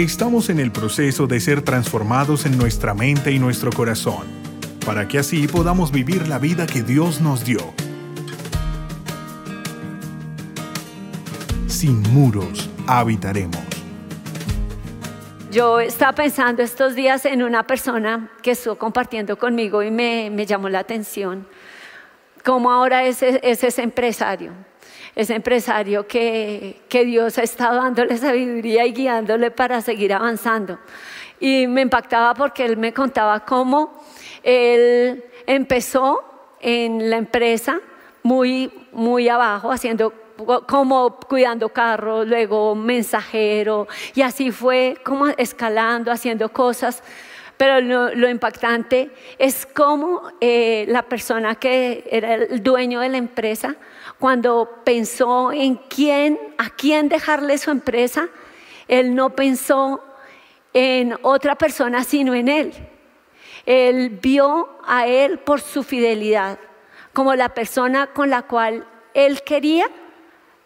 Estamos en el proceso de ser transformados en nuestra mente y nuestro corazón, para que así podamos vivir la vida que Dios nos dio. Sin muros habitaremos. Yo estaba pensando estos días en una persona que estuvo compartiendo conmigo y me, llamó la atención, como ahora es, es ese empresario ese empresario que, Dios ha estado dándole sabiduría y guiándole para seguir avanzando. Y me impactaba porque él me contaba cómo él empezó en la empresa muy, muy abajo, haciendo como cuidando carros, luego mensajero, y así fue como escalando, haciendo cosas. Pero lo, impactante es cómo eh, la persona que era el dueño de la empresa cuando pensó en quién, a quién dejarle su empresa, él no pensó en otra persona sino en él. Él vio a él por su fidelidad, como la persona con la cual él quería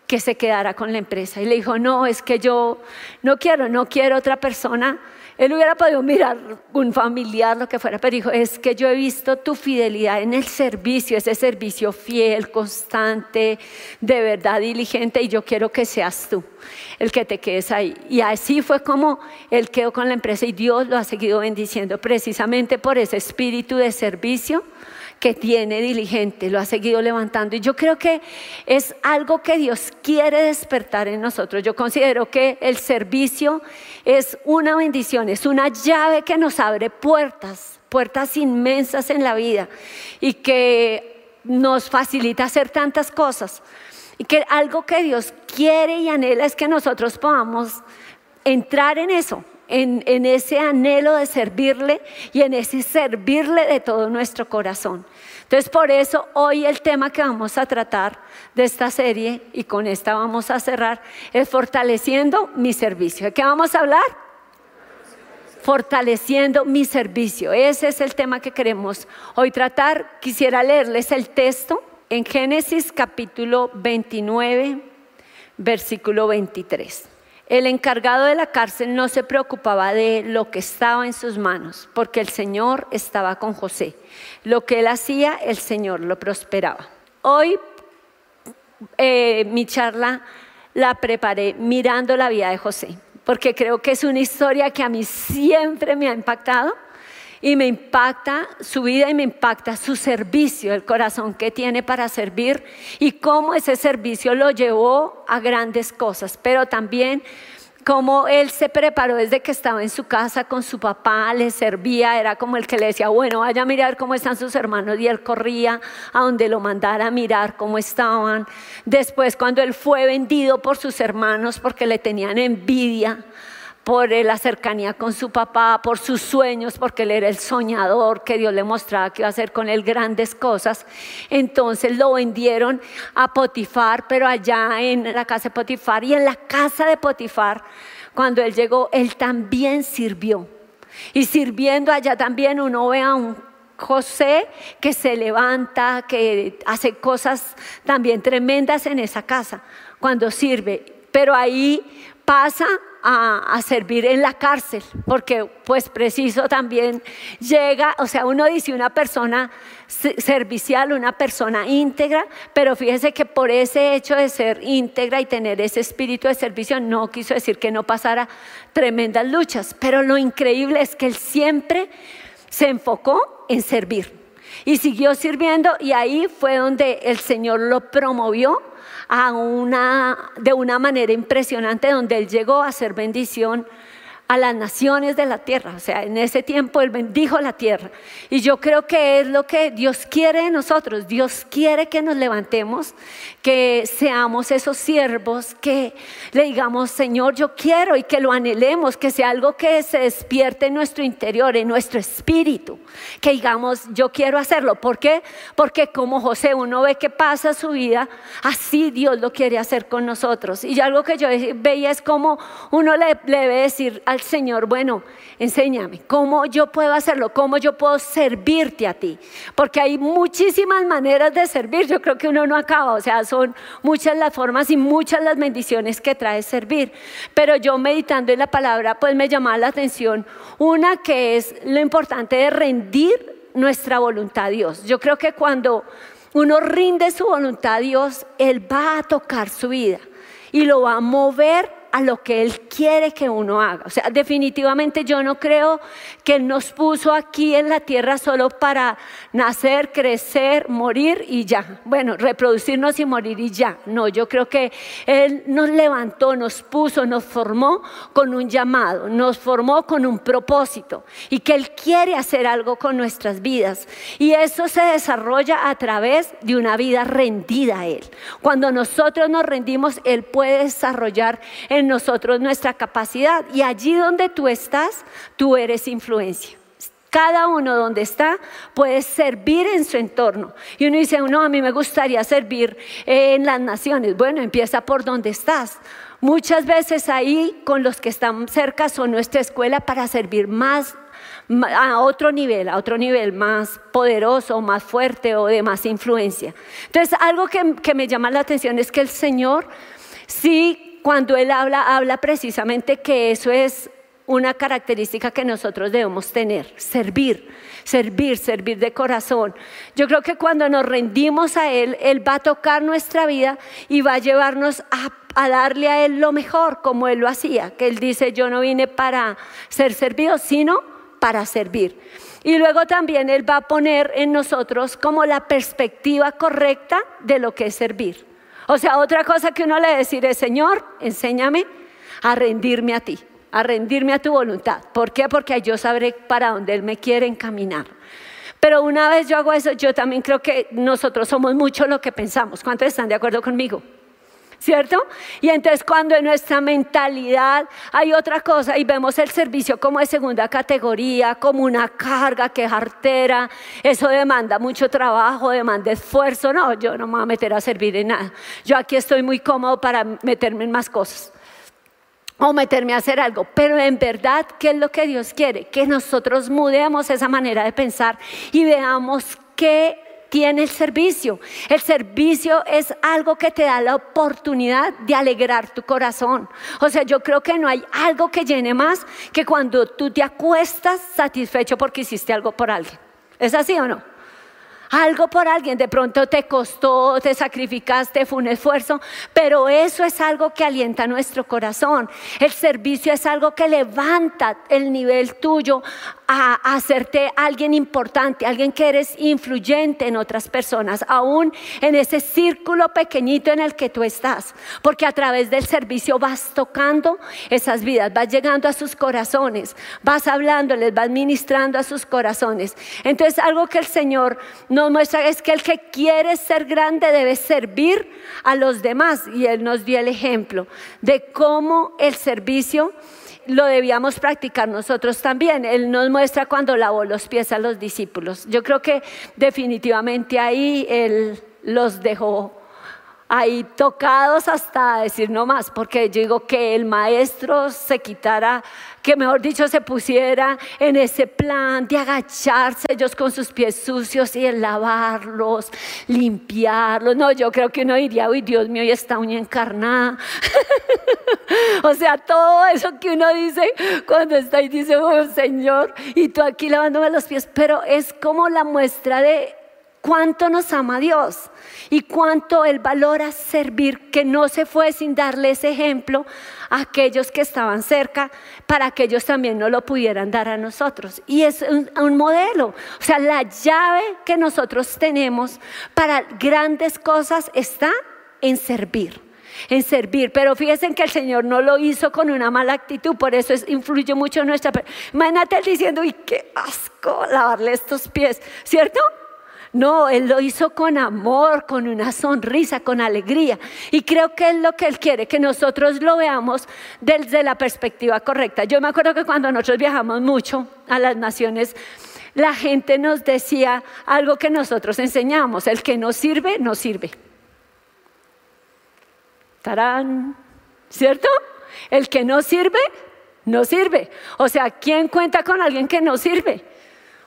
que se quedara con la empresa. Y le dijo, no, es que yo no quiero, no quiero otra persona él hubiera podido mirar un familiar, lo que fuera, pero dijo, es que yo he visto tu fidelidad en el servicio, ese servicio fiel, constante, de verdad diligente, y yo quiero que seas tú el que te quedes ahí. Y así fue como él quedó con la empresa y Dios lo ha seguido bendiciendo precisamente por ese espíritu de servicio que tiene diligente, lo ha seguido levantando. Y yo creo que es algo que Dios quiere despertar en nosotros. Yo considero que el servicio es una bendición, es una llave que nos abre puertas, puertas inmensas en la vida y que nos facilita hacer tantas cosas. Y que algo que Dios quiere y anhela es que nosotros podamos entrar en eso, en, ese anhelo de servirle y en ese servirle de todo nuestro corazón. Entonces, por eso hoy el tema que vamos a tratar de esta serie, y con esta vamos a cerrar, es fortaleciendo mi servicio. ¿De qué vamos a hablar? Fortaleciendo mi servicio. Ese es el tema que queremos hoy tratar. Quisiera leerles el texto en Génesis capítulo 29, versículo 23. El encargado de la cárcel no se preocupaba de lo que estaba en sus manos, porque el Señor estaba con José. Lo que él hacía, el Señor lo prosperaba. Hoy eh, mi charla la preparé mirando la vida de José, porque creo que es una historia que a mí siempre me ha impactado y me impacta su vida y me impacta su servicio, el corazón que tiene para servir y cómo ese servicio lo llevó a grandes cosas, pero también cómo él se preparó desde que estaba en su casa con su papá, le servía, era como el que le decía, bueno, vaya a mirar cómo están sus hermanos y él corría a donde lo mandara a mirar cómo estaban. Después cuando él fue vendido por sus hermanos porque le tenían envidia, por la cercanía con su papá, por sus sueños, porque él era el soñador que Dios le mostraba que iba a hacer con él grandes cosas. Entonces lo vendieron a Potifar, pero allá en la casa de Potifar y en la casa de Potifar, cuando él llegó, él también sirvió. Y sirviendo allá también uno ve a un José que se levanta, que hace cosas también tremendas en esa casa cuando sirve. Pero ahí pasa a, servir en la cárcel, porque pues preciso también llega, o sea, uno dice una persona servicial, una persona íntegra, pero fíjese que por ese hecho de ser íntegra y tener ese espíritu de servicio no quiso decir que no pasara tremendas luchas, pero lo increíble es que él siempre se enfocó en servir y siguió sirviendo y ahí fue donde el Señor lo promovió a una, de una manera impresionante donde él llegó a ser bendición a las naciones de la tierra. O sea, en ese tiempo Él bendijo la tierra. Y yo creo que es lo que Dios quiere de nosotros. Dios quiere que nos levantemos, que seamos esos siervos, que le digamos, Señor, yo quiero y que lo anhelemos, que sea algo que se despierte en nuestro interior, en nuestro espíritu. Que digamos, yo quiero hacerlo. ¿Por qué? Porque como José, uno ve que pasa su vida, así Dios lo quiere hacer con nosotros. Y algo que yo veía es como uno le, le debe decir Señor, bueno, enséñame, ¿cómo yo puedo hacerlo? ¿Cómo yo puedo servirte a ti? Porque hay muchísimas maneras de servir, yo creo que uno no acaba, o sea, son muchas las formas y muchas las bendiciones que trae servir. Pero yo meditando en la palabra, pues me llamaba la atención una que es lo importante de rendir nuestra voluntad a Dios. Yo creo que cuando uno rinde su voluntad a Dios, Él va a tocar su vida y lo va a mover a lo que Él quiere que uno haga. O sea, definitivamente yo no creo que Él nos puso aquí en la tierra solo para nacer, crecer, morir y ya. Bueno, reproducirnos y morir y ya. No, yo creo que Él nos levantó, nos puso, nos formó con un llamado, nos formó con un propósito y que Él quiere hacer algo con nuestras vidas. Y eso se desarrolla a través de una vida rendida a Él. Cuando nosotros nos rendimos, Él puede desarrollar en nosotros nuestra capacidad. Y allí donde tú estás, tú eres influencia. Cada uno donde está puede servir en su entorno. Y uno dice, no, a mí me gustaría servir en las naciones. Bueno, empieza por donde estás. Muchas veces ahí con los que están cerca son nuestra escuela para servir más a otro nivel, a otro nivel más poderoso, más fuerte o de más influencia. Entonces, algo que, que me llama la atención es que el Señor sí cuando él habla, habla precisamente que eso es una característica que nosotros debemos tener, servir, servir, servir de corazón. Yo creo que cuando nos rendimos a Él, Él va a tocar nuestra vida y va a llevarnos a, a, darle a Él lo mejor, como Él lo hacía, que Él dice, yo no vine para ser servido, sino para servir. Y luego también Él va a poner en nosotros como la perspectiva correcta de lo que es servir. O sea, otra cosa que uno le decir es, Señor, enséñame a rendirme a ti, a rendirme a tu voluntad. ¿Por qué? Porque yo sabré para dónde Él me quiere encaminar. Pero una vez yo hago eso, yo también creo que nosotros somos mucho lo que pensamos. ¿Cuántos están de acuerdo conmigo? ¿Cierto? Y entonces cuando en nuestra mentalidad hay otra cosa y vemos el servicio como de segunda categoría, como una carga que es artera, eso demanda mucho trabajo, demanda esfuerzo, no, yo no me voy a meter a servir en nada. Yo aquí estoy muy cómodo para meterme en más cosas o meterme a hacer algo. Pero en verdad, ¿qué es lo que Dios quiere? Que nosotros mudemos esa manera de pensar y veamos qué tiene el servicio. El servicio es algo que te da la oportunidad de alegrar tu corazón. O sea, yo creo que no hay algo que llene más que cuando tú te acuestas satisfecho porque hiciste algo por alguien. ¿Es así o no? algo por alguien, de pronto te costó, te sacrificaste, fue un esfuerzo, pero eso es algo que alienta nuestro corazón. El servicio es algo que levanta el nivel tuyo a, hacerte alguien importante, alguien que eres influyente en otras personas, aún en ese círculo pequeñito en el que tú estás, porque a través del servicio vas tocando esas vidas, vas llegando a sus corazones, vas hablándoles, vas ministrando a sus corazones. Entonces, algo que el Señor nos muestra es que el que quiere ser grande debe servir a los demás, y Él nos dio el ejemplo de cómo el servicio lo debíamos practicar nosotros también. Él nos muestra cuando lavó los pies a los discípulos. Yo creo que definitivamente ahí Él los dejó ahí tocados hasta decir no más, porque yo digo que el maestro se quitara, que mejor dicho se pusiera en ese plan de agacharse ellos con sus pies sucios y el lavarlos, limpiarlos. No, yo creo que uno diría, uy, Dios mío, y esta uña encarnada. o sea, todo eso que uno dice cuando está y dice, oh Señor, y tú aquí lavándome los pies, pero es como la muestra de cuánto nos ama Dios y cuánto Él valora servir, que no se fue sin darle ese ejemplo a aquellos que estaban cerca para que ellos también no lo pudieran dar a nosotros. Y es un, modelo, o sea, la llave que nosotros tenemos para grandes cosas está en servir en servir. Pero fíjense que el Señor no lo hizo con una mala actitud, por eso es, influye mucho en nuestra... Imagínate él diciendo, uy, qué asco lavarle estos pies, ¿cierto? No, Él lo hizo con amor, con una sonrisa, con alegría. Y creo que es lo que Él quiere, que nosotros lo veamos desde la perspectiva correcta. Yo me acuerdo que cuando nosotros viajamos mucho a las naciones, la gente nos decía algo que nosotros enseñamos, el que no sirve, no sirve. Tarán, ¿cierto? El que no sirve, no sirve. O sea, ¿quién cuenta con alguien que no sirve?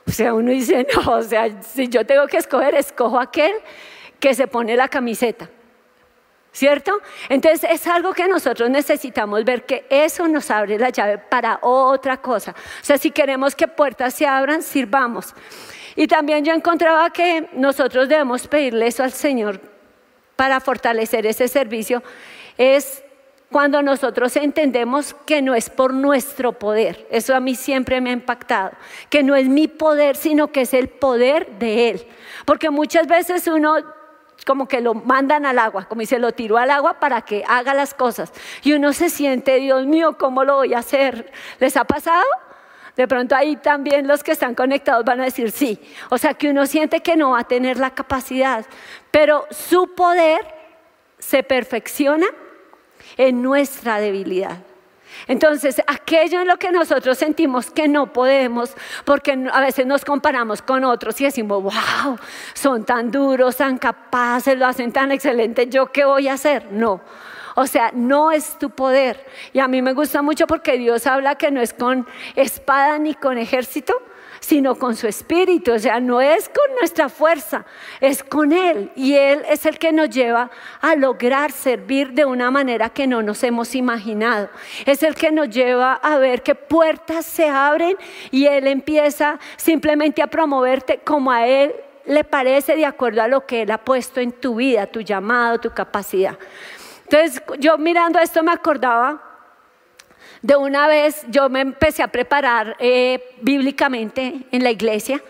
O sea, uno dice, no, o sea, si yo tengo que escoger, escojo aquel que se pone la camiseta. ¿Cierto? Entonces es algo que nosotros necesitamos ver que eso nos abre la llave para otra cosa. O sea, si queremos que puertas se abran, sirvamos. Y también yo encontraba que nosotros debemos pedirle eso al Señor para fortalecer ese servicio. Es cuando nosotros entendemos que no es por nuestro poder. Eso a mí siempre me ha impactado. Que no es mi poder, sino que es el poder de Él. Porque muchas veces uno como que lo mandan al agua, como dice, lo tiró al agua para que haga las cosas. Y uno se siente, Dios mío, ¿cómo lo voy a hacer? ¿Les ha pasado? De pronto ahí también los que están conectados van a decir sí. O sea que uno siente que no va a tener la capacidad, pero su poder se perfecciona en nuestra debilidad. Entonces, aquello en lo que nosotros sentimos que no podemos, porque a veces nos comparamos con otros y decimos, wow, son tan duros, tan capaces, lo hacen tan excelente, ¿yo qué voy a hacer? No. O sea, no es tu poder. Y a mí me gusta mucho porque Dios habla que no es con espada ni con ejército, sino con su espíritu. O sea, no es con nuestra fuerza, es con Él. Y Él es el que nos lleva a lograr servir de una manera que no nos hemos imaginado. Es el que nos lleva a ver que puertas se abren y Él empieza simplemente a promoverte como a Él le parece de acuerdo a lo que Él ha puesto en tu vida, tu llamado, tu capacidad. Entonces, yo mirando esto me acordaba de una vez yo me empecé a preparar eh, bíblicamente en la iglesia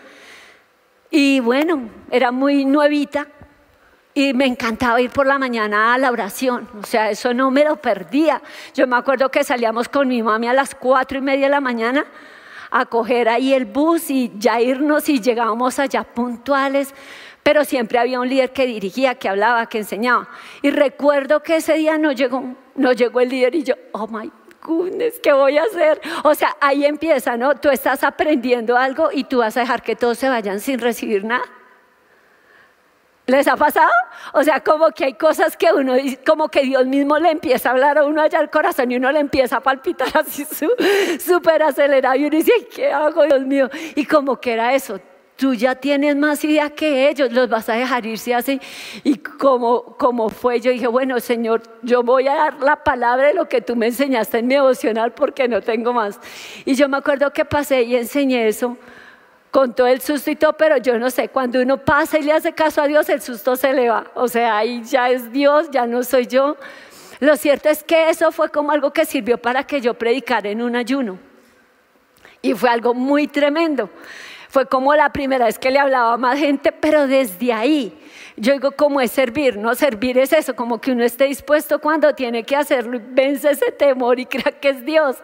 y bueno, era muy nuevita y me encantaba ir por la mañana a la oración, o sea, eso no me lo perdía. Yo me acuerdo que salíamos con mi mami a las cuatro y media de la mañana a coger ahí el bus y ya irnos y llegábamos allá puntuales pero siempre había un líder que dirigía, que hablaba, que enseñaba. Y recuerdo que ese día no llegó, no llegó el líder y yo, oh my ¿qué voy a hacer? O sea, ahí empieza, ¿no? Tú estás aprendiendo algo y tú vas a dejar que todos se vayan sin recibir nada. ¿Les ha pasado? O sea, como que hay cosas que uno, como que Dios mismo le empieza a hablar a uno allá al corazón y uno le empieza a palpitar así súper acelerado y uno dice, ¿qué hago, Dios mío? Y como que era eso, tú ya tienes más idea que ellos, los vas a dejar irse así. Y como, como fue, yo dije, bueno, Señor, yo voy a dar la palabra de lo que tú me enseñaste en mi devocional porque no tengo más. Y yo me acuerdo que pasé y enseñé eso con todo el susto y todo, pero yo no sé, cuando uno pasa y le hace caso a Dios, el susto se le va. O sea, ahí ya es Dios, ya no soy yo. Lo cierto es que eso fue como algo que sirvió para que yo predicara en un ayuno. Y fue algo muy tremendo. Fue como la primera vez que le hablaba a más gente, pero desde ahí yo digo, ¿cómo es servir? No, servir es eso, como que uno esté dispuesto cuando tiene que hacerlo y vence ese temor y crea que es Dios.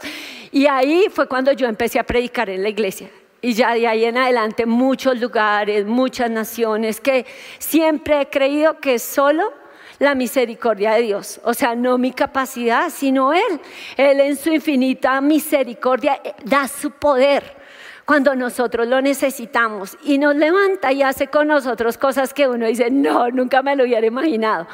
Y ahí fue cuando yo empecé a predicar en la iglesia. Y ya de ahí en adelante muchos lugares, muchas naciones, que siempre he creído que solo la misericordia de Dios. O sea, no mi capacidad, sino Él. Él en su infinita misericordia eh, da su poder cuando nosotros lo necesitamos y nos levanta y hace con nosotros cosas que uno dice, no, nunca me lo hubiera imaginado.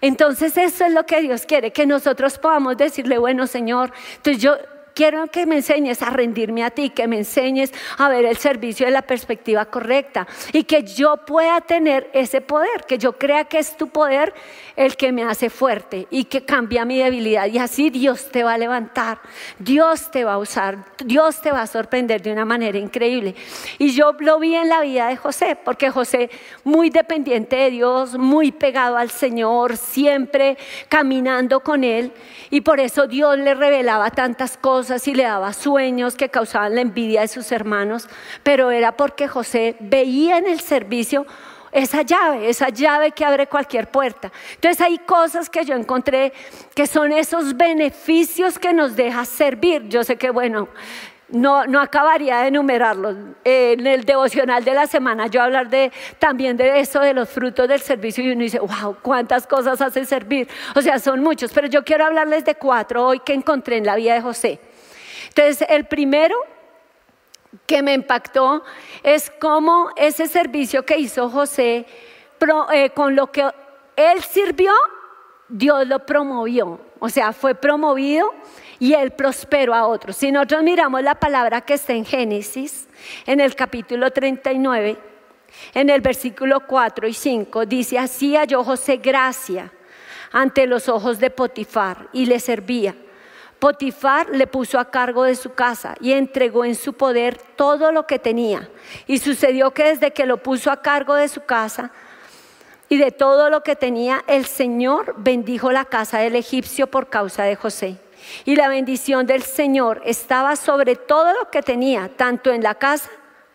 Entonces eso es lo que Dios quiere, que nosotros podamos decirle, bueno Señor, entonces yo quiero que me enseñes a rendirme a ti, que me enseñes a ver el servicio de la perspectiva correcta y que yo pueda tener ese poder, que yo crea que es tu poder el que me hace fuerte y que cambia mi debilidad. Y así Dios te va a levantar, Dios te va a usar, Dios te va a sorprender de una manera increíble. Y yo lo vi en la vida de José, porque José muy dependiente de Dios, muy pegado al Señor, siempre caminando con Él. Y por eso Dios le revelaba tantas cosas y le daba sueños que causaban la envidia de sus hermanos, pero era porque José veía en el servicio esa llave, esa llave que abre cualquier puerta. Entonces hay cosas que yo encontré que son esos beneficios que nos deja servir. Yo sé que, bueno, no, no acabaría de enumerarlos. en el devocional de la semana yo hablar de, también de eso, de los frutos del servicio y uno dice, wow, cuántas cosas hace servir. O sea, son muchos, pero yo quiero hablarles de cuatro hoy que encontré en la vida de José. Entonces, el primero que me impactó es cómo ese servicio que hizo José, eh, con lo que él sirvió, Dios lo promovió. O sea, fue promovido y él prosperó a otros. Si nosotros miramos la palabra que está en Génesis, en el capítulo 39, en el versículo 4 y 5, dice, así halló José gracia ante los ojos de Potifar y le servía. Potifar le puso a cargo de su casa y entregó en su poder todo lo que tenía. Y sucedió que desde que lo puso a cargo de su casa y de todo lo que tenía, el Señor bendijo la casa del egipcio por causa de José. Y la bendición del Señor estaba sobre todo lo que tenía, tanto en la casa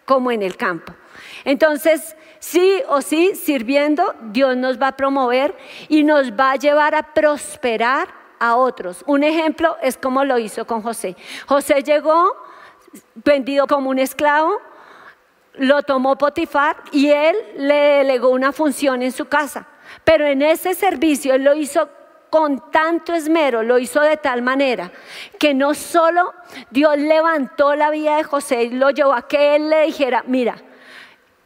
como en el campo. Entonces, sí o sí, sirviendo, Dios nos va a promover y nos va a llevar a prosperar a otros. Un ejemplo es como lo hizo con José. José llegó vendido como un esclavo, lo tomó Potifar y él le delegó una función en su casa. Pero en ese servicio él lo hizo con tanto esmero, lo hizo de tal manera que no solo Dios levantó la vida de José y lo llevó a que él le dijera, mira,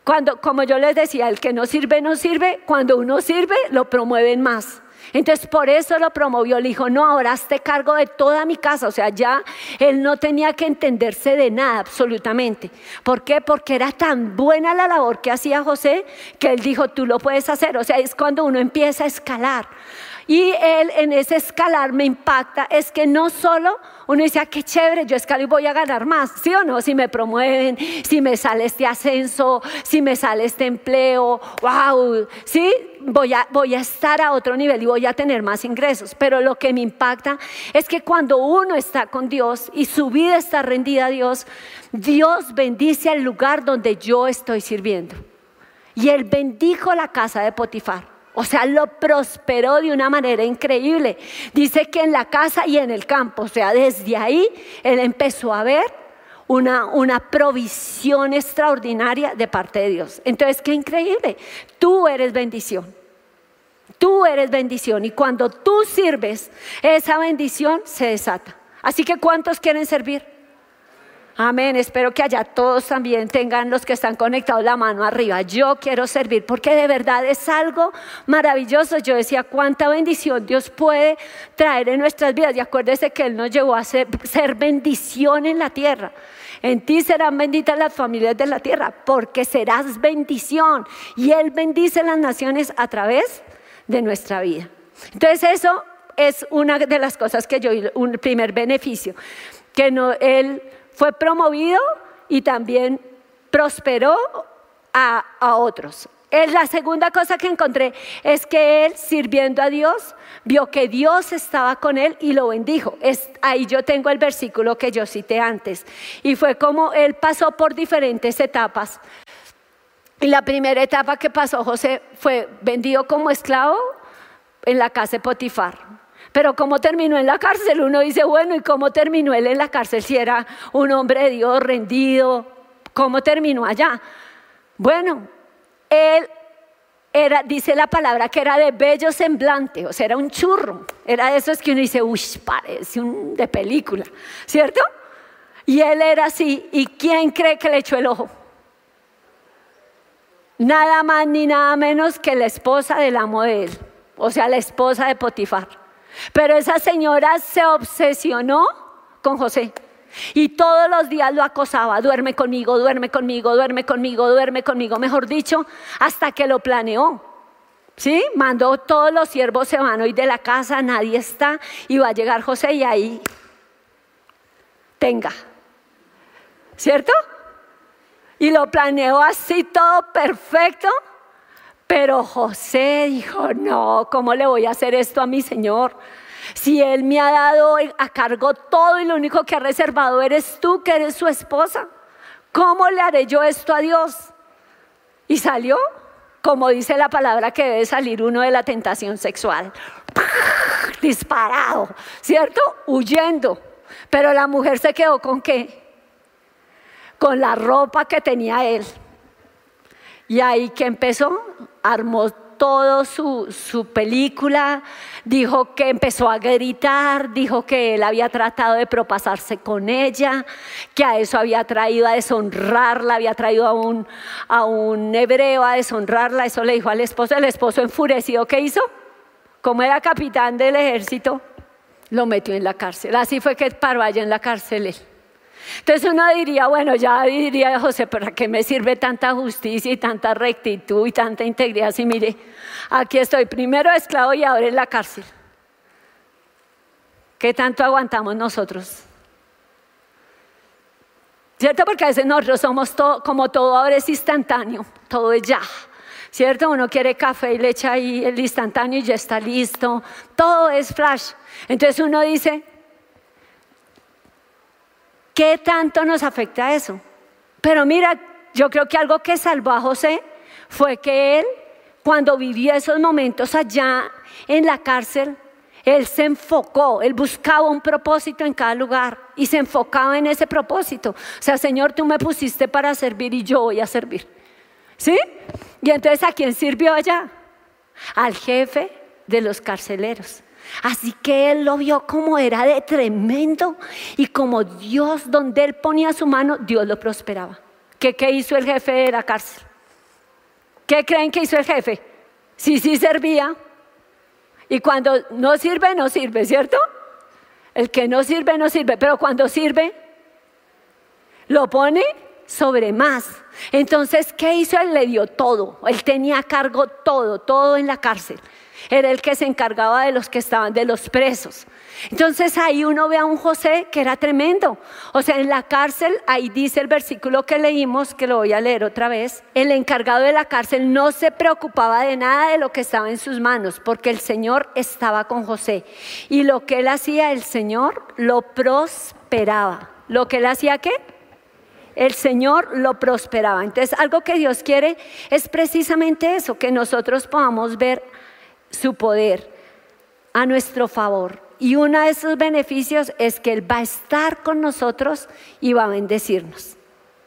cuando, como yo les decía, el que no sirve, no sirve, cuando uno sirve, lo promueven más. Entonces por eso lo promovió, le dijo, no, ahora te cargo de toda mi casa. O sea, ya él no tenía que entenderse de nada absolutamente. ¿Por qué? Porque era tan buena la labor que hacía José que él dijo, tú lo puedes hacer. O sea, es cuando uno empieza a escalar. Y él en ese escalar me impacta, es que no solo uno dice, ah, qué chévere, yo escalo y voy a ganar más, ¿sí o no? Si me promueven, si me sale este ascenso, si me sale este empleo, wow, ¿sí? Voy a, voy a estar a otro nivel y voy a tener más ingresos. Pero lo que me impacta es que cuando uno está con Dios y su vida está rendida a Dios, Dios bendice al lugar donde yo estoy sirviendo. Y él bendijo la casa de Potifar. O sea, lo prosperó de una manera increíble. Dice que en la casa y en el campo, o sea, desde ahí él empezó a ver una, una provisión extraordinaria de parte de Dios. Entonces, qué increíble. Tú eres bendición. Tú eres bendición y cuando tú sirves, esa bendición se desata. Así que ¿cuántos quieren servir? Amén. Espero que allá todos también tengan los que están conectados la mano arriba. Yo quiero servir porque de verdad es algo maravilloso. Yo decía cuánta bendición Dios puede traer en nuestras vidas. Y acuérdese que Él nos llevó a ser, bendición en la tierra. En ti serán benditas las familias de la tierra porque serás bendición. Y Él bendice las naciones a través de nuestra vida. Entonces eso es una de las cosas que yo, un primer beneficio, que no, Él fue promovido y también prosperó a, otros. Es la segunda cosa que encontré es que él, sirviendo a Dios, vio que Dios estaba con él y lo bendijo. Es, ahí yo tengo el versículo que yo cité antes. Y fue como él pasó por diferentes etapas. Y la primera etapa que pasó José fue vendido como esclavo en la casa de Potifar. Pero cómo terminó en la cárcel, uno dice, bueno, ¿y cómo terminó él en la cárcel si era un hombre de Dios rendido? ¿Cómo terminó allá? Bueno, él era, dice la palabra que era de bello semblante, o sea, era un churro, era de esos que uno dice, uy, parece un de película, ¿cierto? Y él era así, ¿y quién cree que le echó el ojo? Nada más ni nada menos que la esposa del amo de él, o sea, la esposa de Potifar. Pero esa señora se obsesionó con José. Y todos los días lo acosaba, duerme conmigo, duerme conmigo, duerme conmigo, duerme conmigo, mejor dicho, hasta que lo planeó. ¿Sí? Mandó todos los siervos se van hoy de la casa, nadie está, y va a llegar José y ahí tenga. ¿Cierto? Y lo planeó así todo perfecto. Pero José dijo, no, ¿cómo le voy a hacer esto a mi Señor? Si Él me ha dado a cargo todo y lo único que ha reservado eres tú, que eres su esposa, ¿cómo le haré yo esto a Dios? Y salió, como dice la palabra que debe salir uno de la tentación sexual, disparado, ¿cierto? Huyendo. Pero la mujer se quedó con qué? Con la ropa que tenía él. Y ahí que empezó, armó todo su, su, película, dijo que empezó a gritar, dijo que él había tratado de propasarse con ella, que a eso había traído a deshonrarla, había traído a un, a un hebreo a deshonrarla, eso le dijo al esposo, el esposo enfurecido, ¿qué hizo? Como era capitán del ejército, lo metió en la cárcel. Así fue que paró allá en la cárcel él. Entonces uno diría, bueno, ya diría José, ¿para qué me sirve tanta justicia y tanta rectitud y tanta integridad? Si mire, aquí estoy primero esclavo y ahora en la cárcel. ¿Qué tanto aguantamos nosotros? ¿Cierto? Porque a veces nosotros somos todo, como todo ahora es instantáneo, todo es ya. ¿Cierto? Uno quiere café y le echa ahí el instantáneo y ya está listo. Todo es flash. Entonces uno dice, ¿Qué tanto nos afecta eso? Pero mira, yo creo que algo que salvó a José fue que él, cuando vivía esos momentos allá en la cárcel, él se enfocó, él buscaba un propósito en cada lugar y se enfocaba en ese propósito. O sea, Señor, tú me pusiste para servir y yo voy a servir. ¿Sí? Y entonces, ¿a quién sirvió allá? Al jefe de los carceleros. Así que él lo vio como era de tremendo y como Dios, donde él ponía su mano, Dios lo prosperaba. ¿Qué, qué hizo el jefe de la cárcel? ¿Qué creen que hizo el jefe? Sí, sí servía. Y cuando no sirve, no sirve, ¿cierto? El que no sirve, no sirve. Pero cuando sirve, lo pone sobre más. Entonces, ¿qué hizo? Él le dio todo. Él tenía a cargo todo, todo en la cárcel era el que se encargaba de los que estaban, de los presos. Entonces ahí uno ve a un José que era tremendo. O sea, en la cárcel, ahí dice el versículo que leímos, que lo voy a leer otra vez, el encargado de la cárcel no se preocupaba de nada de lo que estaba en sus manos, porque el Señor estaba con José. Y lo que él hacía, el Señor lo prosperaba. ¿Lo que él hacía qué? El Señor lo prosperaba. Entonces, algo que Dios quiere es precisamente eso, que nosotros podamos ver su poder a nuestro favor. Y uno de esos beneficios es que Él va a estar con nosotros y va a bendecirnos.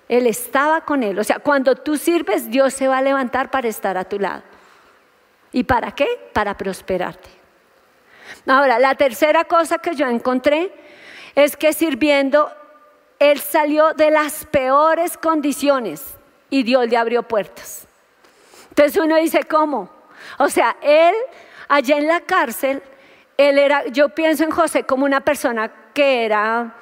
Él estaba con Él. O sea, cuando tú sirves, Dios se va a levantar para estar a tu lado. ¿Y para qué? Para prosperarte. Ahora, la tercera cosa que yo encontré es que sirviendo, Él salió de las peores condiciones y Dios le abrió puertas. Entonces uno dice, ¿cómo? O sea, él allá en la cárcel, él era, yo pienso en José como una persona que era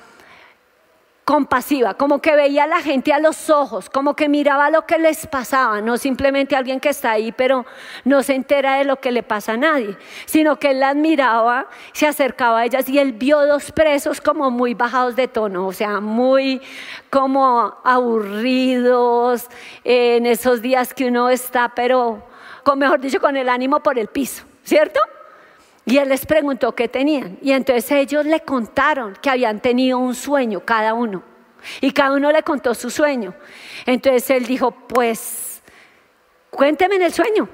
compasiva, como que veía a la gente a los ojos, como que miraba lo que les pasaba, no simplemente alguien que está ahí pero no se entera de lo que le pasa a nadie, sino que él las miraba, se acercaba a ellas y él vio dos presos como muy bajados de tono, o sea, muy como aburridos en esos días que uno está, pero con mejor dicho, con el ánimo por el piso, ¿cierto? Y él les preguntó qué tenían. Y entonces ellos le contaron que habían tenido un sueño cada uno. Y cada uno le contó su sueño. Entonces él dijo, pues, cuénteme en el sueño.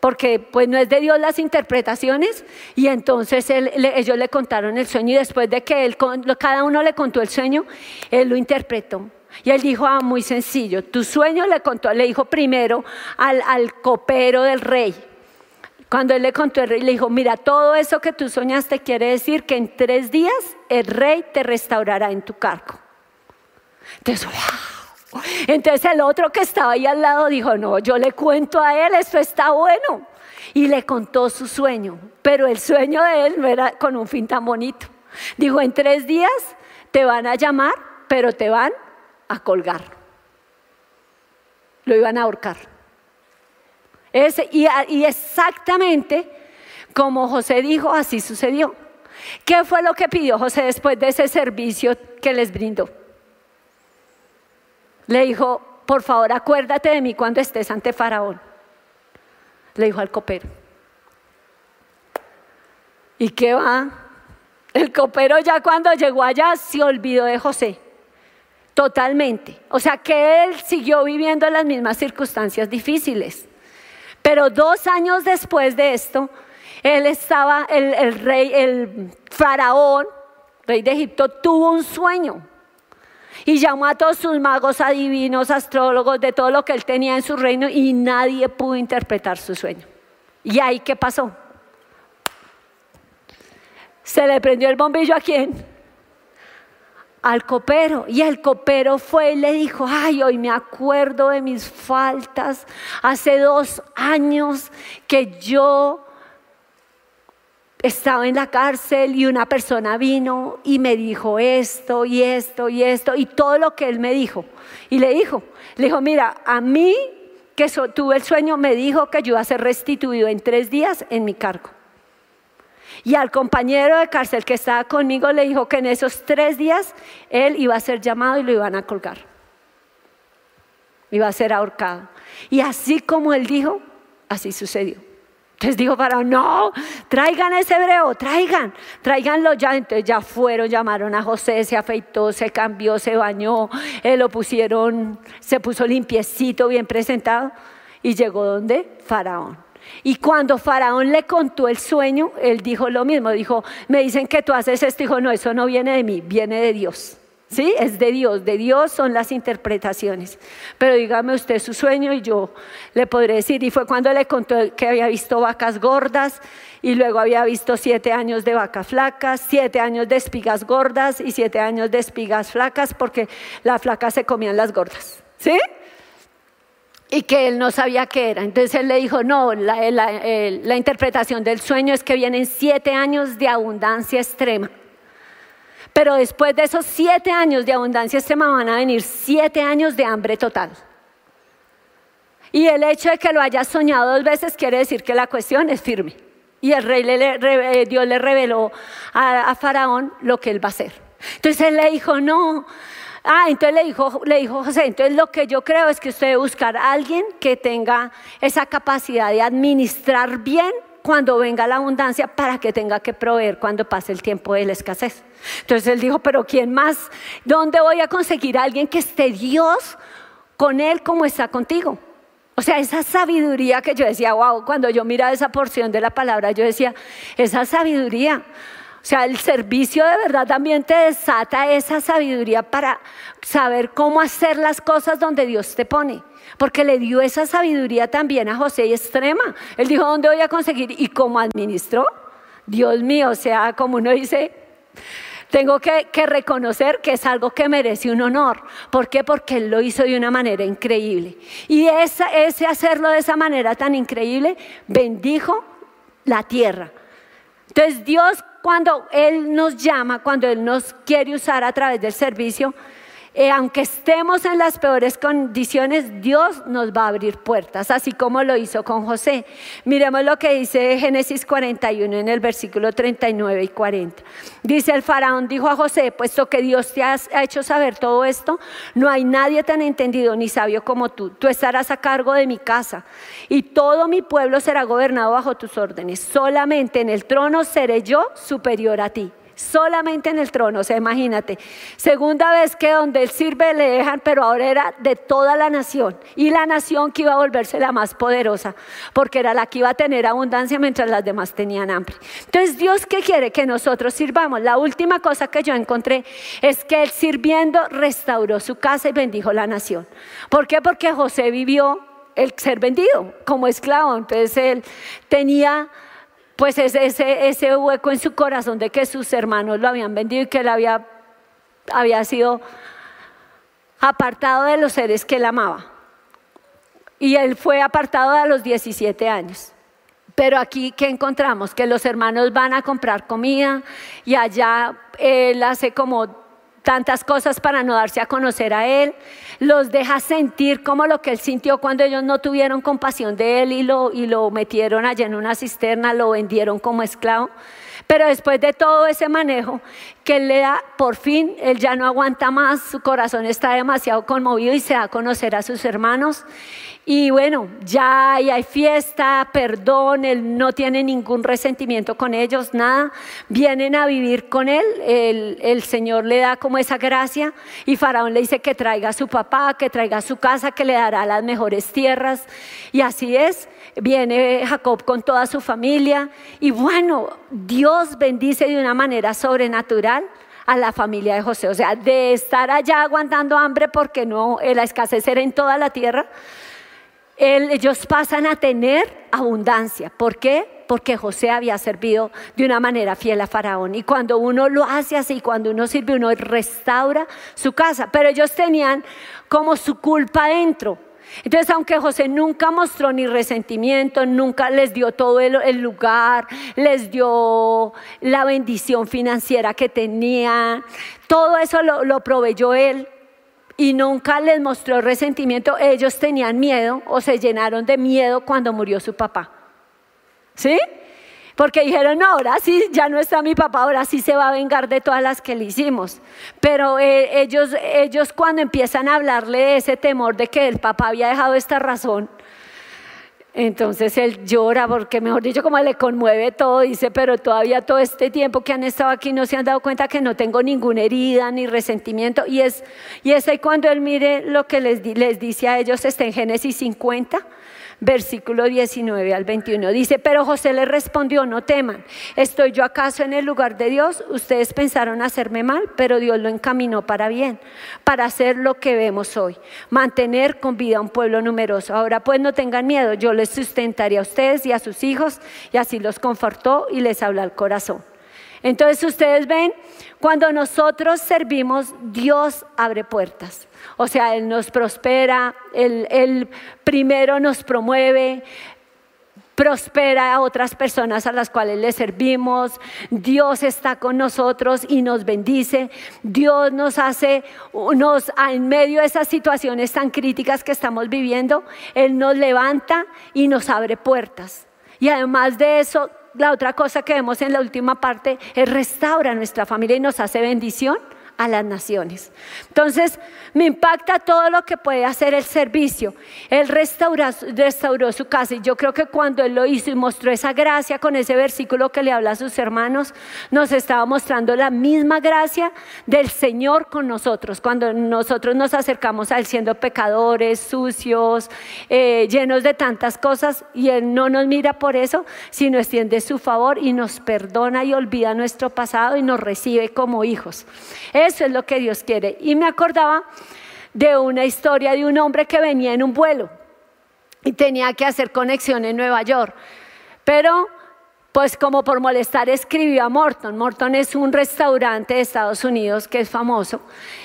Porque pues no es de Dios las interpretaciones. Y entonces ellos le contaron el sueño. Y después de que él, cada uno le contó el sueño, él lo interpretó. Y él dijo, ah, muy sencillo, tu sueño le contó, le dijo primero al, al copero del rey. Cuando él le contó el rey, le dijo, mira, todo eso que tú soñaste quiere decir que en tres días el rey te restaurará en tu cargo. Entonces, Entonces el otro que estaba ahí al lado dijo, no, yo le cuento a él, esto está bueno. Y le contó su sueño, pero el sueño de él no era con un fin tan bonito. Dijo, en tres días te van a llamar, pero te van a colgar. Lo iban a ahorcar. Ese, y, y exactamente como José dijo, así sucedió. ¿Qué fue lo que pidió José después de ese servicio que les brindó? Le dijo, por favor, acuérdate de mí cuando estés ante Faraón. Le dijo al copero. ¿Y qué va? El copero ya cuando llegó allá se olvidó de José. Totalmente. O sea que él siguió viviendo las mismas circunstancias difíciles. Pero dos años después de esto, él estaba, el, rey, el faraón, rey de Egipto, tuvo un sueño. Y llamó a todos sus magos, adivinos, astrólogos, de todo lo que él tenía en su reino, y nadie pudo interpretar su sueño. ¿Y ahí qué pasó? Se le prendió el bombillo a quién? Al copero y el copero fue y le dijo, ay, hoy me acuerdo de mis faltas, hace dos años que yo estaba en la cárcel y una persona vino y me dijo esto y esto y esto y todo lo que él me dijo. Y le dijo, le dijo, mira, a mí que tuve el sueño me dijo que yo iba a ser restituido en tres días en mi cargo. Y al compañero de cárcel que estaba conmigo le dijo que en esos tres días él iba a ser llamado y lo iban a colgar. Iba a ser ahorcado. Y así como él dijo, así sucedió. Entonces dijo para no, traigan ese hebreo, traigan, traiganlo ya. Entonces ya fueron, llamaron a José, se afeitó, se cambió, se bañó, eh, lo pusieron, se puso limpiecito, bien presentado, y llegó donde? Faraón. Y cuando Faraón le contó el sueño, él dijo lo mismo, dijo, me dicen que tú haces esto, dijo, no, eso no viene de mí, viene de Dios. ¿Sí? Es de Dios, de Dios son las interpretaciones. Pero dígame usted su sueño y yo le podré decir. Y fue cuando le contó que había visto vacas gordas y luego había visto siete años de vacas flacas, siete años de espigas gordas y siete años de espigas flacas porque las flacas se comían las gordas. ¿Sí? Y que él no sabía qué era. Entonces él le dijo, no, la, la interpretación del sueño es que vienen siete años de abundancia extrema. Pero después de esos siete años de abundancia extrema van a venir siete años de hambre total. Y el hecho de que lo haya soñado dos veces quiere decir que la cuestión es firme. Y el rey le, Dios le reveló a, Faraón lo que él va a hacer. Entonces él le dijo, no. Ah, entonces le dijo, le dijo José, entonces lo que yo creo es que usted debe buscar a alguien que tenga esa capacidad de administrar bien cuando venga la abundancia para que tenga que proveer cuando pase el tiempo de la escasez. Entonces él dijo, pero ¿quién más? ¿Dónde voy a conseguir a alguien que esté Dios con él como está contigo? O sea, esa sabiduría que yo decía, wow, cuando yo miraba esa porción de la palabra, yo decía, esa sabiduría. O sea, el servicio de verdad también te desata esa sabiduría para saber cómo hacer las cosas donde Dios te pone porque le dio esa sabiduría también a José y extrema. Él dijo, ¿dónde voy a conseguir? ¿Y cómo administró? Dios mío, o sea, como uno dice, tengo que, reconocer que es algo que merece un honor. ¿Por qué? Porque Él lo hizo de una manera increíble. Y ese hacerlo de esa manera tan increíble bendijo la tierra. Entonces Dios cuando Él nos llama, cuando Él nos quiere usar a través del servicio, eh, aunque estemos en las peores condiciones, Dios nos va a abrir puertas, así como lo hizo con José. Miremos lo que dice Génesis 41 en el versículo 39 y 40. Dice el faraón, dijo a José, puesto que Dios te ha hecho saber todo esto, no hay nadie tan entendido ni sabio como tú. Tú estarás a cargo de mi casa y todo mi pueblo será gobernado bajo tus órdenes. Solamente en el trono seré yo superior a ti solamente en el trono, o sea, imagínate. Segunda vez que donde él sirve le dejan, pero ahora era de toda la nación. Y la nación que iba a volverse la más poderosa, porque era la que iba a tener abundancia mientras las demás tenían hambre. Entonces, Dios qué quiere que nosotros sirvamos. La última cosa que yo encontré es que él sirviendo restauró su casa y bendijo la nación. ¿Por qué? Porque José vivió el ser vendido como esclavo. Entonces él tenía pues ese, ese, hueco en su corazón de que sus hermanos lo habían vendido y que él había, había sido apartado de los seres que él amaba. Y él fue apartado a los 17 años. Pero aquí, ¿qué encontramos? Que los hermanos van a comprar comida y allá él hace como tantas cosas para no darse a conocer a Él, los deja sentir como lo que Él sintió cuando ellos no tuvieron compasión de Él y lo, y lo metieron allá en una cisterna, lo vendieron como esclavo. Pero después de todo ese manejo que él le da, por fin, él ya no aguanta más, su corazón está demasiado conmovido y se da a conocer a sus hermanos. Y bueno, ya hay fiesta, perdón, él no tiene ningún resentimiento con ellos, nada. Vienen a vivir con él, el, el, Señor le da como esa gracia y Faraón le dice que traiga a su papá, que traiga a su casa, que le dará las mejores tierras. Y así es, viene Jacob con toda su familia y bueno, Dios bendice de una manera sobrenatural a la familia de José. O sea, de estar allá aguantando hambre porque no, la escasez era en toda la tierra ellos pasan a tener abundancia. ¿Por qué? Porque José había servido de una manera fiel a Faraón. Y cuando uno lo hace así, cuando uno sirve, uno restaura su casa. Pero ellos tenían como su culpa dentro. Entonces, aunque José nunca mostró ni resentimiento, nunca les dio todo el, lugar, les dio la bendición financiera que tenía, todo eso lo, lo proveyó él y nunca les mostró resentimiento, ellos tenían miedo o se llenaron de miedo cuando murió su papá. ¿Sí? Porque dijeron, no, ahora sí, ya no está mi papá, ahora sí se va a vengar de todas las que le hicimos. Pero eh, ellos, ellos cuando empiezan a hablarle de ese temor de que el papá había dejado esta razón, entonces él llora porque, mejor dicho, como le conmueve todo, dice, pero todavía todo este tiempo que han estado aquí no se han dado cuenta que no tengo ninguna herida ni resentimiento. Y es, y es ahí cuando él mire lo que les, les dice a ellos, está en Génesis 50 versículo 19 al 21. Dice, pero José le respondió, no teman, ¿estoy yo acaso en el lugar de Dios? Ustedes pensaron hacerme mal, pero Dios lo encaminó para bien, para hacer lo que vemos hoy, mantener con vida a un pueblo numeroso. Ahora pues no tengan miedo, yo les sustentaré a ustedes y a sus hijos, y así los confortó y les habla al corazón. Entonces ustedes ven, cuando nosotros servimos, Dios abre puertas. O sea, Él nos prospera, Él, primero nos promueve, prospera a otras personas a las cuales le servimos, Dios está con nosotros y nos bendice, Dios nos hace, nos, en medio de esas situaciones tan críticas que estamos viviendo, Él nos levanta y nos abre puertas. Y además de eso, la otra cosa que vemos en la última parte es restaura nuestra familia y nos hace bendición a las naciones. Entonces, me impacta todo lo que puede hacer el servicio. Él restauró, restauró su casa y yo creo que cuando él lo hizo y mostró esa gracia con ese versículo que le habla a sus hermanos, nos estaba mostrando la misma gracia del Señor con nosotros. Cuando nosotros nos acercamos a Él siendo pecadores, sucios, eh, llenos de tantas cosas y Él no nos mira por eso, sino extiende su favor y nos perdona y olvida nuestro pasado y nos recibe como hijos. Eso es lo que Dios quiere. Y me acordaba de una historia de un hombre que venía en un vuelo y tenía que hacer conexión en Nueva York. Pero, pues como por molestar, escribió a Morton. Morton es un restaurante de Estados Unidos que es famoso.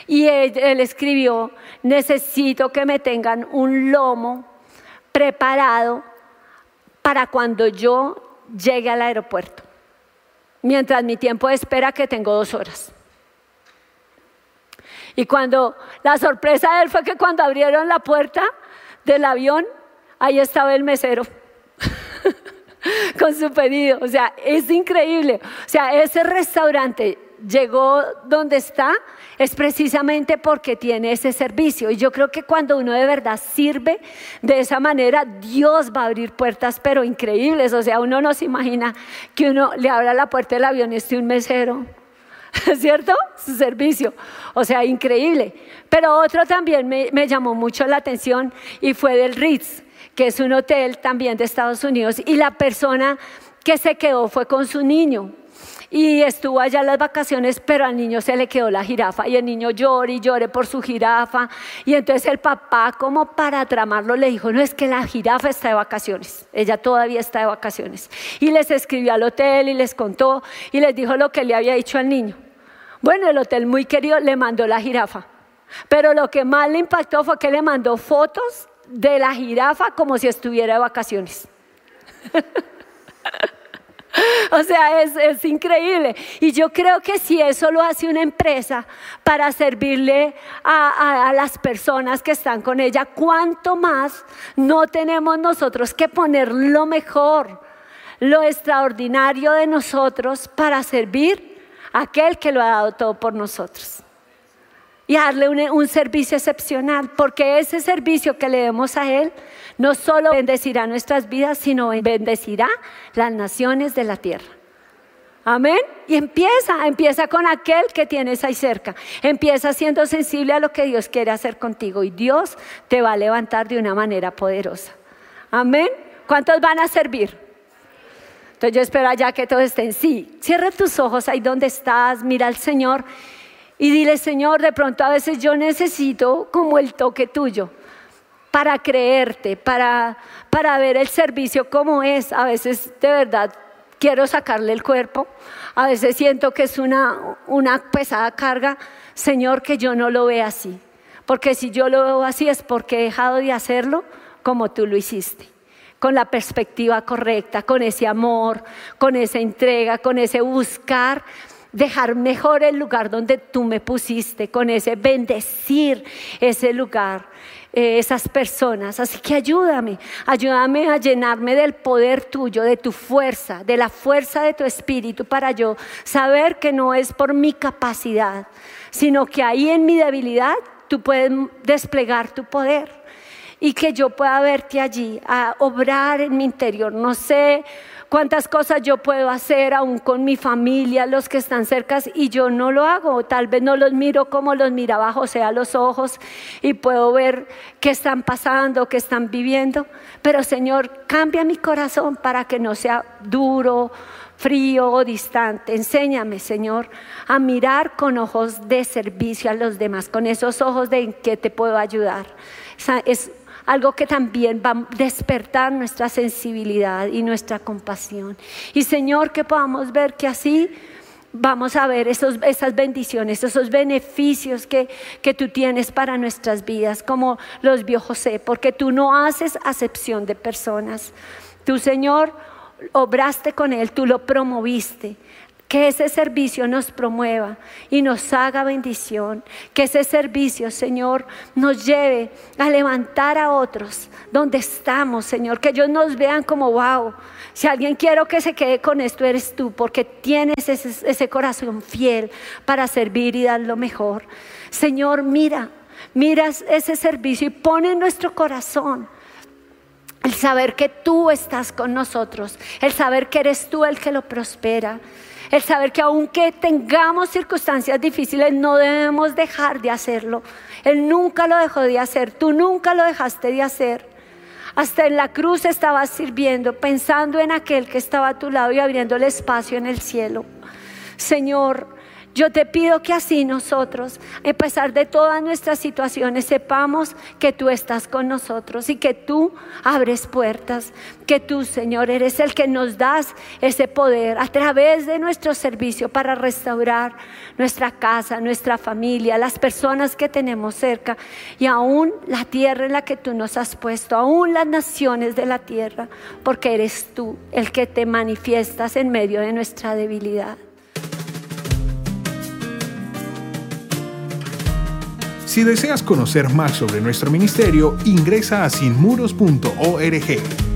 Y él, escribió, necesito que me tengan un lomo preparado para cuando yo llegue al aeropuerto. Mientras mi tiempo de espera que tengo dos horas. Y cuando la sorpresa de él fue que cuando abrieron la puerta del avión, ahí estaba el mesero con su pedido. O sea, es increíble. O sea, ese restaurante llegó donde está es precisamente porque tiene ese servicio. Y yo creo que cuando uno de verdad sirve de esa manera, Dios va a abrir puertas, pero increíbles. O sea, uno no se imagina que uno le abra la puerta del avión y esté un mesero. ¿cierto? Su servicio. O sea, increíble. Pero otro también me, llamó mucho la atención y fue del Ritz, que es un hotel también de Estados Unidos. Y la persona que se quedó fue con su niño. Y estuvo allá las vacaciones, pero al niño se le quedó la jirafa y el niño llora y llore por su jirafa. Y entonces el papá, como para tramarlo, le dijo, no es que la jirafa está de vacaciones, ella todavía está de vacaciones. Y les escribió al hotel y les contó y les dijo lo que le había dicho al niño. Bueno, el hotel muy querido le mandó la jirafa, pero lo que más le impactó fue que le mandó fotos de la jirafa como si estuviera de vacaciones. O sea, es, increíble. Y yo creo que si eso lo hace una empresa para servirle a, a, las personas que están con ella, ¿cuánto más no tenemos nosotros que poner lo mejor, lo extraordinario de nosotros para servir aquel que lo ha dado todo por nosotros. Y darle un, servicio excepcional, porque ese servicio que le demos a Él no solo bendecirá nuestras vidas, sino bendecirá las naciones de la tierra. Amén. Y empieza, empieza con aquel que tienes ahí cerca. Empieza siendo sensible a lo que Dios quiere hacer contigo y Dios te va a levantar de una manera poderosa. Amén. ¿Cuántos van a servir? Entonces yo espero allá que todo esté en sí. Cierra tus ojos ahí donde estás, mira al Señor y dile, Señor, de pronto a veces yo necesito como el toque tuyo para creerte, para, para ver el servicio como es. A veces de verdad quiero sacarle el cuerpo, a veces siento que es una, una pesada carga. Señor, que yo no lo vea así. Porque si yo lo veo así es porque he dejado de hacerlo como tú lo hiciste con la perspectiva correcta, con ese amor, con esa entrega, con ese buscar dejar mejor el lugar donde tú me pusiste, con ese bendecir ese lugar, eh, esas personas. Así que ayúdame, ayúdame a llenarme del poder tuyo, de tu fuerza, de la fuerza de tu espíritu para yo saber que no es por mi capacidad, sino que ahí en mi debilidad tú puedes desplegar tu poder y que yo pueda verte allí, a obrar en mi interior. No sé cuántas cosas yo puedo hacer aún con mi familia, los que están cerca, y yo no lo hago. Tal vez no los miro como los miraba José a los ojos y puedo ver qué están pasando, qué están viviendo. Pero Señor, cambia mi corazón para que no sea duro, frío o distante. Enséñame, Señor, a mirar con ojos de servicio a los demás, con esos ojos de en qué te puedo ayudar. Es algo que también va a despertar nuestra sensibilidad y nuestra compasión. Y Señor, que podamos ver que así vamos a ver esos, esas bendiciones, esos beneficios que, que tú tienes para nuestras vidas, como los vio José, porque tú no haces acepción de personas. Tú, Señor, obraste con él, tú lo promoviste. Que ese servicio nos promueva y nos haga bendición. Que ese servicio, Señor, nos lleve a levantar a otros donde estamos, Señor. Que ellos nos vean como, wow, si alguien quiero que se quede con esto, eres tú, porque tienes ese, corazón fiel para servir y dar lo mejor. Señor, mira, mira ese servicio y pone en nuestro corazón el saber que tú estás con nosotros, el saber que eres tú el que lo prospera. El saber que aunque tengamos circunstancias difíciles, no debemos dejar de hacerlo. Él nunca lo dejó de hacer, tú nunca lo dejaste de hacer. Hasta en la cruz estabas sirviendo, pensando en aquel que estaba a tu lado y abriendo el espacio en el cielo. Señor, yo te pido que así nosotros, a pesar de todas nuestras situaciones, sepamos que tú estás con nosotros y que tú abres puertas, que tú, Señor, eres el que nos das ese poder a través de nuestro servicio para restaurar nuestra casa, nuestra familia, las personas que tenemos cerca y aún la tierra en la que tú nos has puesto, aún las naciones de la tierra, porque eres tú el que te manifiestas en medio de nuestra debilidad. Si deseas conocer más sobre nuestro ministerio, ingresa a sinmuros.org.